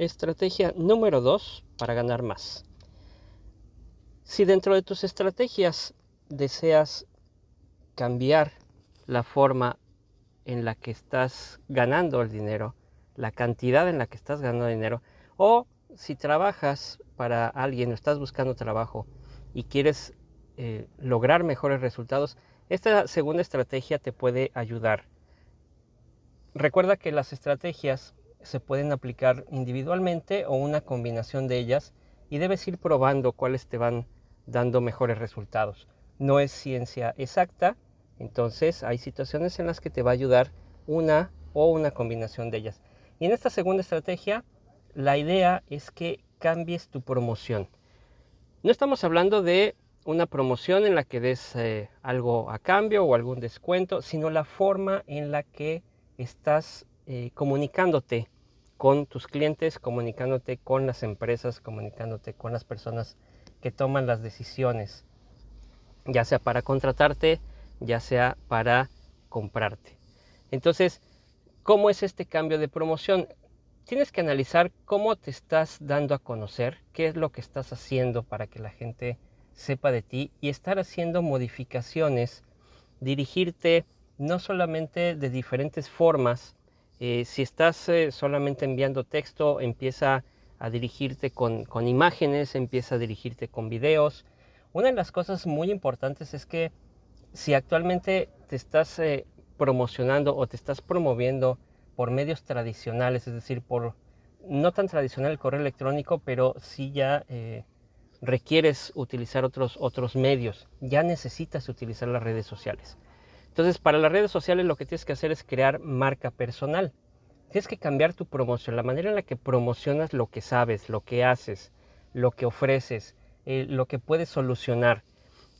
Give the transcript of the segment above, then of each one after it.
Estrategia número 2 para ganar más. Si dentro de tus estrategias deseas cambiar la forma en la que estás ganando el dinero, la cantidad en la que estás ganando dinero, o si trabajas para alguien o estás buscando trabajo y quieres eh, lograr mejores resultados, esta segunda estrategia te puede ayudar. Recuerda que las estrategias se pueden aplicar individualmente o una combinación de ellas y debes ir probando cuáles te van dando mejores resultados. No es ciencia exacta, entonces hay situaciones en las que te va a ayudar una o una combinación de ellas. Y en esta segunda estrategia, la idea es que cambies tu promoción. No estamos hablando de una promoción en la que des eh, algo a cambio o algún descuento, sino la forma en la que estás eh, comunicándote con tus clientes, comunicándote con las empresas, comunicándote con las personas que toman las decisiones, ya sea para contratarte, ya sea para comprarte. Entonces, ¿cómo es este cambio de promoción? Tienes que analizar cómo te estás dando a conocer, qué es lo que estás haciendo para que la gente sepa de ti y estar haciendo modificaciones, dirigirte no solamente de diferentes formas, eh, si estás eh, solamente enviando texto, empieza a dirigirte con, imágenes, empieza a dirigirte con videos. Una de las cosas muy importantes es que si actualmente te estás eh, promocionando o te estás promoviendo por medios tradicionales, es decir, por no tan tradicional el correo electrónico, pero sí ya requieres utilizar otros, otros medios, ya necesitas utilizar las redes sociales. Entonces, para las redes sociales lo que tienes que hacer es crear marca personal. Tienes que cambiar tu promoción, la manera en la que promocionas lo que sabes, lo que haces, lo que ofreces, eh, lo que puedes solucionar.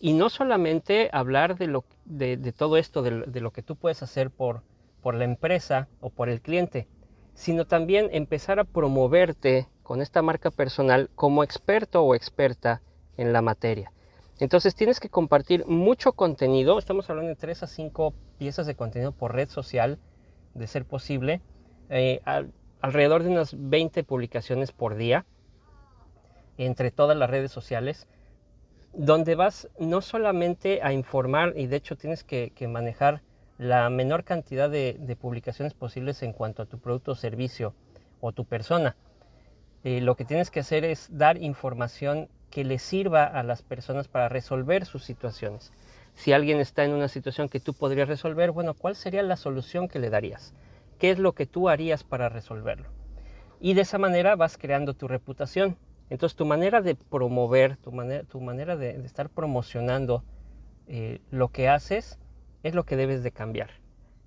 Y no solamente hablar de, todo esto, de, lo que tú puedes hacer por la empresa o por el cliente, sino también empezar a promoverte con esta marca personal como experto o experta en la materia. Entonces tienes que compartir mucho contenido, estamos hablando de 3 a 5 piezas de contenido por red social, de ser posible, eh, alrededor de unas 20 publicaciones por día entre todas las redes sociales, donde vas no solamente a informar, y de hecho tienes que, manejar la menor cantidad de, publicaciones posibles en cuanto a tu producto o servicio o tu persona. Eh, lo que tienes que hacer es dar información que le sirva a las personas para resolver sus situaciones. Si alguien está en una situación que tú podrías resolver, bueno, ¿cuál sería la solución que le darías? ¿Qué es lo que tú harías para resolverlo? Y de esa manera vas creando tu reputación. Entonces tu manera de promover, tu, manera, tu manera de, estar promocionando eh, lo que haces es lo que debes de cambiar.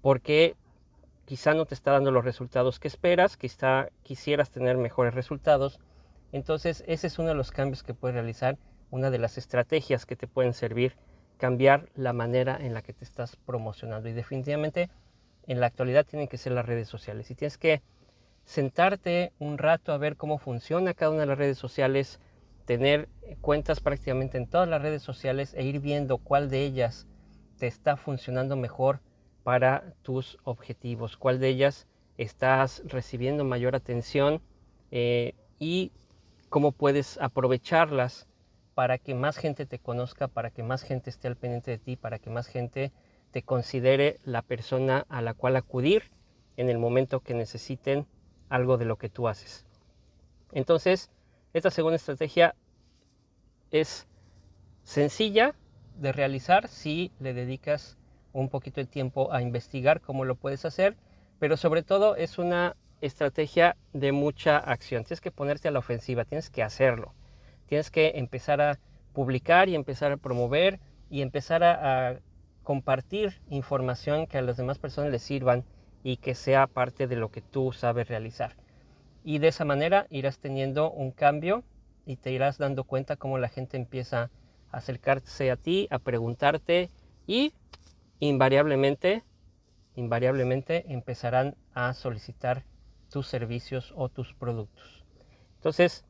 Porque quizá no te está dando los resultados que esperas, quizá quisieras tener mejores resultados, entonces, ese es uno de los cambios que puedes realizar, una de las estrategias que te pueden servir, cambiar la manera en la que te estás promocionando. Y definitivamente, en la actualidad tienen que ser las redes sociales. Y tienes que sentarte un rato a ver cómo funciona cada una de las redes sociales, tener cuentas prácticamente en todas las redes sociales e ir viendo cuál de ellas te está funcionando mejor para tus objetivos, cuál de ellas estás recibiendo mayor atención eh, y cómo puedes aprovecharlas para que más gente te conozca, para que más gente esté al pendiente de ti, para que más gente te considere la persona a la cual acudir en el momento que necesiten algo de lo que tú haces. Entonces, esta segunda estrategia es sencilla, de realizar si le dedicas un poquito de tiempo a investigar cómo lo puedes hacer, pero sobre todo es una estrategia de mucha acción. Tienes que ponerte a la ofensiva, tienes que hacerlo. Tienes que empezar a publicar y empezar a promover y empezar a, compartir información que a las demás personas les sirvan y que sea parte de lo que tú sabes realizar. Y de esa manera irás teniendo un cambio y te irás dando cuenta cómo la gente empieza a acercarse a ti, a preguntarte y invariablemente, invariablemente empezarán a solicitar tus servicios o tus productos. Entonces,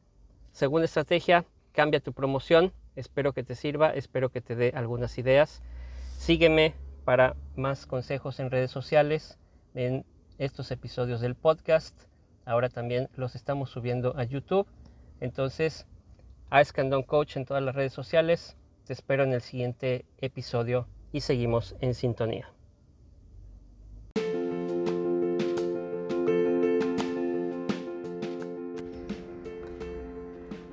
segunda estrategia, cambia tu promoción. Espero que te sirva, espero que te dé algunas ideas. Sígueme para más consejos en redes sociales, en estos episodios del podcast. Ahora también los estamos subiendo a YouTube. Entonces, a Escandón Coach en todas las redes sociales. Te espero en el siguiente episodio y seguimos en sintonía.